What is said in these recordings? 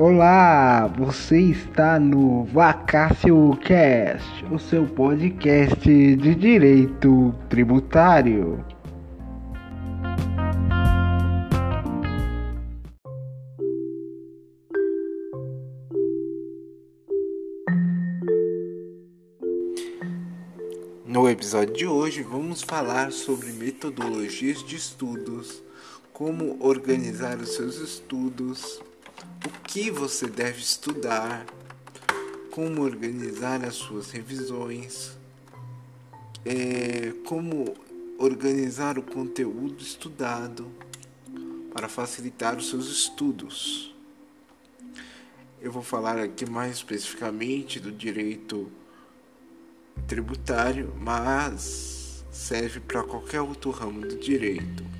Olá, você está no Vacácio Cast, o seu podcast de direito tributário. No episódio de hoje, vamos falar sobre metodologias de estudos, como organizar os seus estudos o que você deve estudar, como organizar as suas revisões, é, como organizar o conteúdo estudado para facilitar os seus estudos. Eu vou falar aqui mais especificamente do direito tributário, mas serve para qualquer outro ramo do direito.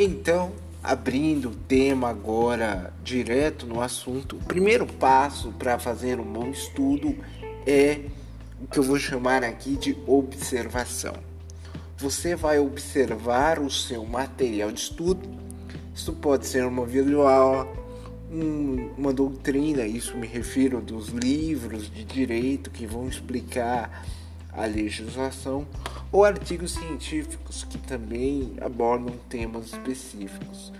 Então, abrindo o tema agora direto no assunto, o primeiro passo para fazer um bom estudo é o que eu vou chamar aqui de observação. Você vai observar o seu material de estudo. Isso pode ser uma videoaula, um, uma doutrina, isso me refiro dos livros de direito que vão explicar a legislação ou artigos científicos que também abordam temas específicos,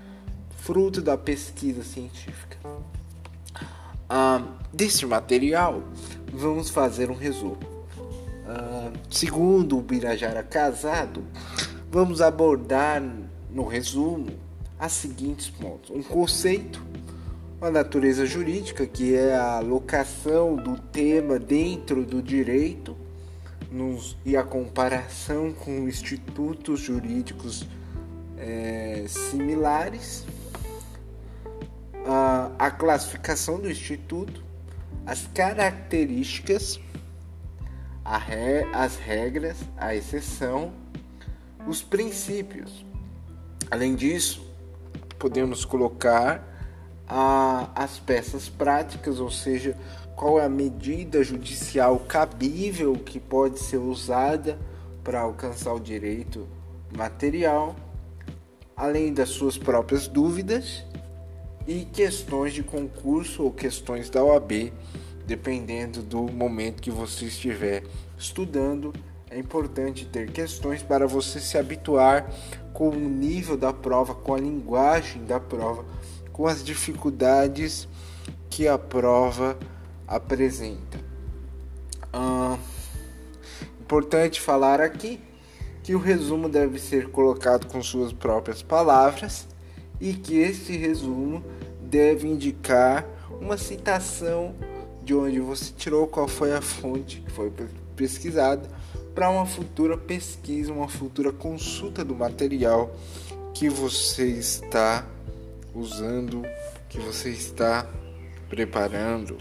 fruto da pesquisa científica. Ah, deste material, vamos fazer um resumo. Ah, segundo o Birajara Casado, vamos abordar no resumo as seguintes pontos: um conceito, a natureza jurídica, que é a locação do tema dentro do direito nos, e a comparação com institutos jurídicos é, similares, a, a classificação do instituto, as características, re, as regras, a exceção, os princípios. Além disso, podemos colocar a, as peças práticas, ou seja, qual é a medida judicial cabível que pode ser usada para alcançar o direito material, além das suas próprias dúvidas e questões de concurso ou questões da OAB, dependendo do momento que você estiver estudando. É importante ter questões para você se habituar com o nível da prova, com a linguagem da prova, com as dificuldades que a prova apresenta. Ah, importante falar aqui que o resumo deve ser colocado com suas próprias palavras e que esse resumo deve indicar uma citação de onde você tirou, qual foi a fonte que foi pesquisada, para uma futura pesquisa, uma futura consulta do material que você está usando, que você está preparando.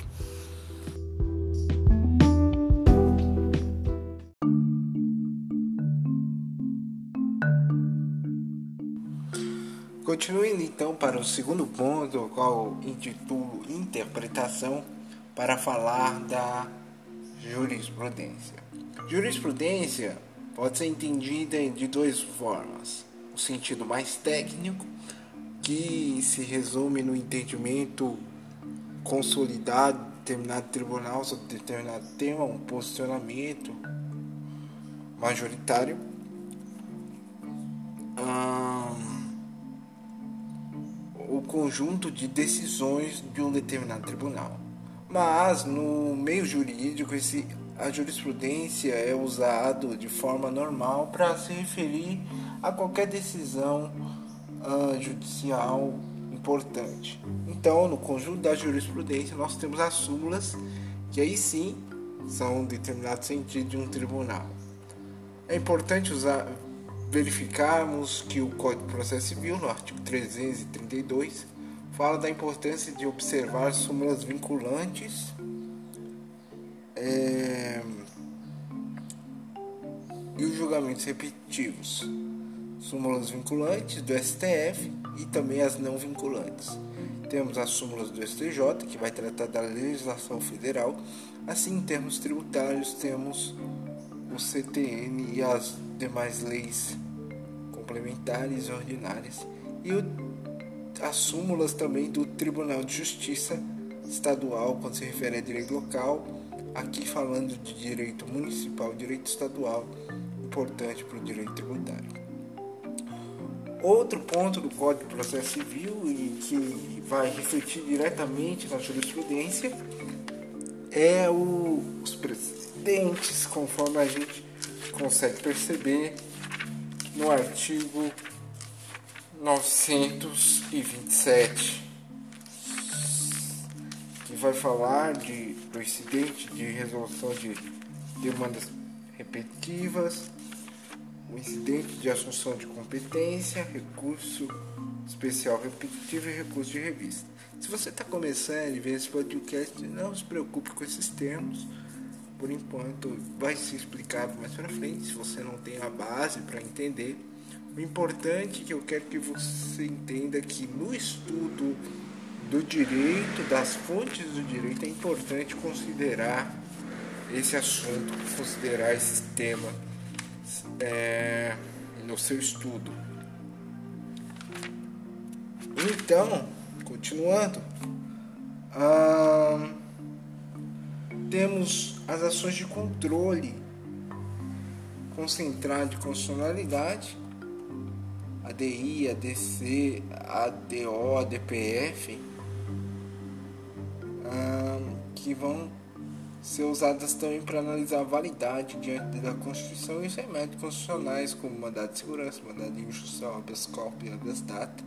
Continuando então para o segundo ponto, o qual intitulo Interpretação, para falar da jurisprudência. Jurisprudência pode ser entendida de duas formas: o sentido mais técnico, que se resume no entendimento consolidado de determinado tribunal sobre determinado tema, um posicionamento majoritário. Conjunto de decisões de um determinado tribunal. Mas no meio jurídico, esse, a jurisprudência é usado de forma normal para se referir a qualquer decisão uh, judicial importante. Então, no conjunto da jurisprudência, nós temos as súmulas, que aí sim são determinados sentido de um tribunal. É importante usar, verificarmos que o Código de Processo Civil, no artigo 332, fala da importância de observar súmulas vinculantes é, e os julgamentos repetitivos, súmulas vinculantes do STF e também as não vinculantes. temos as súmulas do STJ, que vai tratar da legislação federal. Assim, em termos tributários, temos o CTN e as demais leis complementares e ordinárias. E o, as súmulas também do Tribunal de Justiça Estadual, quando se refere a direito local, aqui falando de direito municipal, direito estadual, importante para o direito tributário. Outro ponto do Código de Processo Civil e que vai refletir diretamente na jurisprudência é o, os precedentes, conforme a gente consegue perceber no artigo 927, que vai falar de, do incidente de resolução de demandas repetitivas o incidente de assunção de competência, recurso especial repetitivo e recurso de revista. Se você está começando e vê esse podcast, não se preocupe com esses termos. Por enquanto, vai ser explicado mais para frente, se você não tem a base para entender. O importante que eu quero que você entenda é que no estudo do direito, das fontes do direito, é importante considerar esse assunto, considerar esse tema é, no seu estudo. Então, continuando, temos as ações de controle concentrado de constitucionalidade, ADI, ADC, ADO, ADPF, que vão ser usadas também para analisar a validade diante da Constituição e os remédios constitucionais, como mandado de segurança, mandado de instrução, habeas corpus habeas data,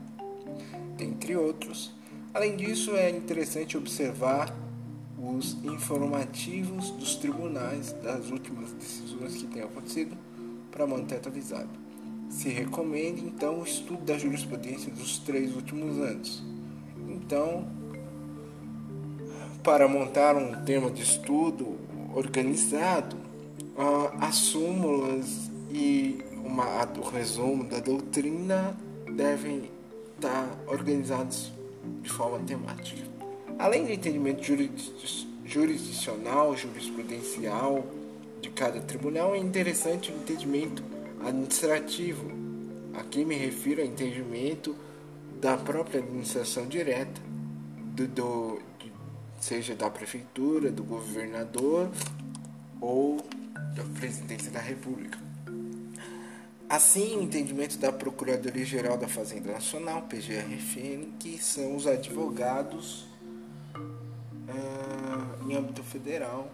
entre outros. Além disso, é interessante observar os informativos dos tribunais das últimas decisões que têm acontecido para manter atualizado. Se recomenda então o estudo da jurisprudência dos três últimos anos. Então, para montar um tema de estudo organizado, as súmulas e uma, o resumo da doutrina devem estar organizados de forma temática. Além do entendimento jurisdicional, jurisprudencial de cada tribunal, é interessante o entendimento administrativo. Aqui me refiro ao entendimento da própria administração direta, do, do seja da prefeitura, do governador ou da presidência da República. Assim, o entendimento da Procuradoria-Geral da Fazenda Nacional, PGRFN, que são os advogados uh, em âmbito federal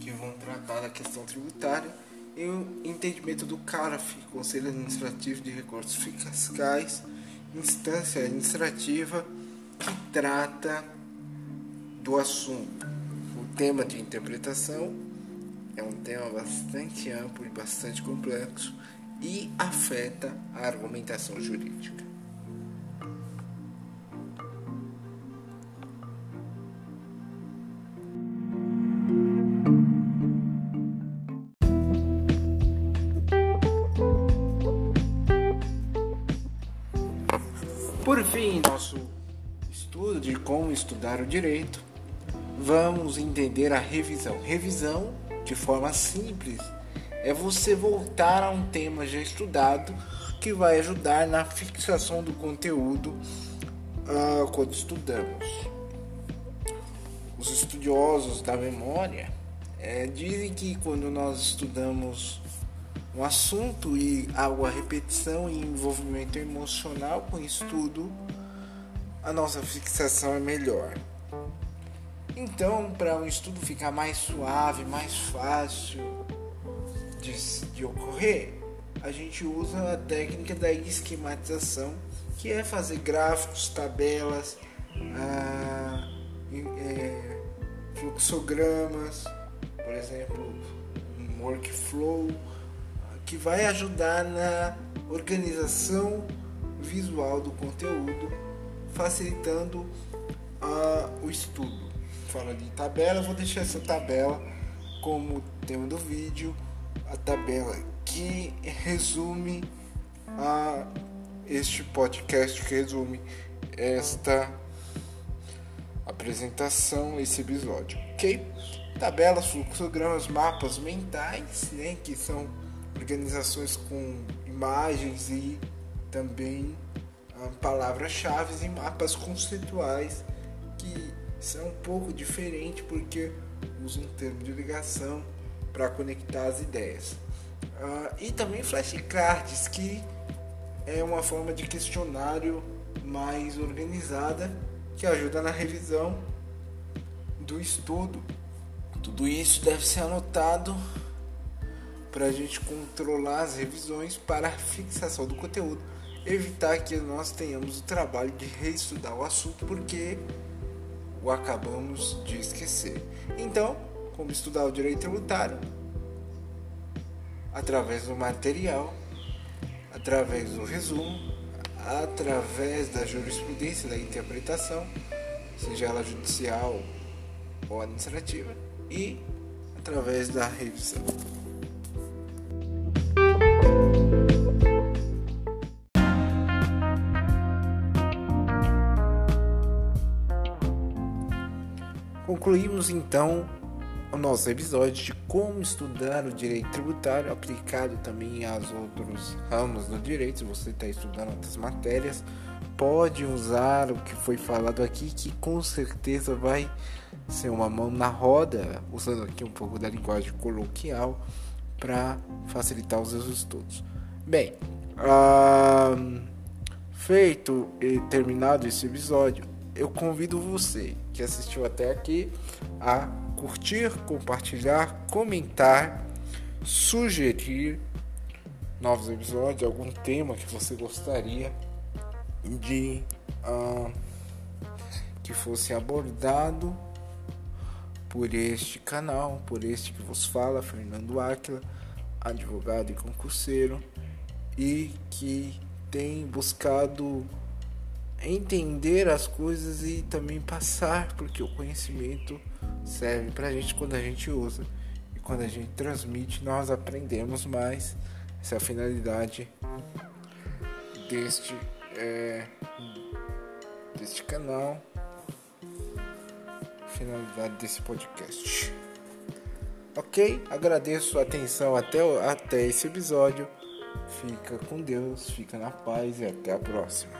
que vão tratar da questão tributária, e o entendimento do CARAF, Conselho Administrativo de Recursos Fiscais, instância administrativa que trata do assunto. O tema de interpretação é um tema bastante amplo e bastante complexo e afeta a argumentação jurídica. Estudar o direito vamos entender a revisão. Revisão, de forma simples, é você voltar a um tema já estudado que vai ajudar na fixação do conteúdo uh, quando estudamos. Os estudiosos da memória é, dizem que quando nós estudamos um assunto e algo a repetição e envolvimento emocional com o estudo, a nossa fixação é melhor. Então, para um estudo ficar mais suave, mais fácil de, de ocorrer, a gente usa a técnica da esquematização, que é fazer gráficos, tabelas, ah, é, fluxogramas, por exemplo, um workflow, que vai ajudar na organização visual do conteúdo, facilitando ah, o estudo fala de tabela, vou deixar essa tabela como tema do vídeo, a tabela que resume a este podcast, que resume esta apresentação esse episódio, ok? Tabelas, fluxogramas, mapas mentais, né, que são organizações com imagens e também ah, palavras-chave e mapas conceituais que são um pouco diferentes porque usam um termo de ligação para conectar as ideias. Uh, e também flashcards, que é uma forma de questionário mais organizada que ajuda na revisão do estudo. Tudo isso deve ser anotado para a gente controlar as revisões para fixação do conteúdo, evitar que nós tenhamos o trabalho de reestudar o assunto porque o acabamos de esquecer. Então, como estudar o direito tributário? Através do material, através do resumo, através da jurisprudência, da interpretação, seja ela judicial ou administrativa, e através da revisão. Concluímos então o nosso episódio de como estudar o direito tributário aplicado também aos outros ramos do direito. Se você está estudando outras matérias, pode usar o que foi falado aqui, que com certeza vai ser uma mão na roda, usando aqui um pouco da linguagem coloquial para facilitar os seus estudos. Bem, feito e terminado esse episódio, eu convido você que assistiu até aqui a curtir, compartilhar, comentar, sugerir novos episódios, algum tema que você gostaria de uh, que fosse abordado por este canal, por este que vos fala, Fernando Áquila, advogado e concurseiro, e que tem buscado entender as coisas e também passar, porque o conhecimento serve para a gente quando a gente usa e quando a gente transmite, nós aprendemos mais. Essa é a finalidade deste é, deste canal, finalidade desse podcast. Ok? Agradeço a atenção até, até esse episódio. Fica com Deus, fica na paz e até a próxima.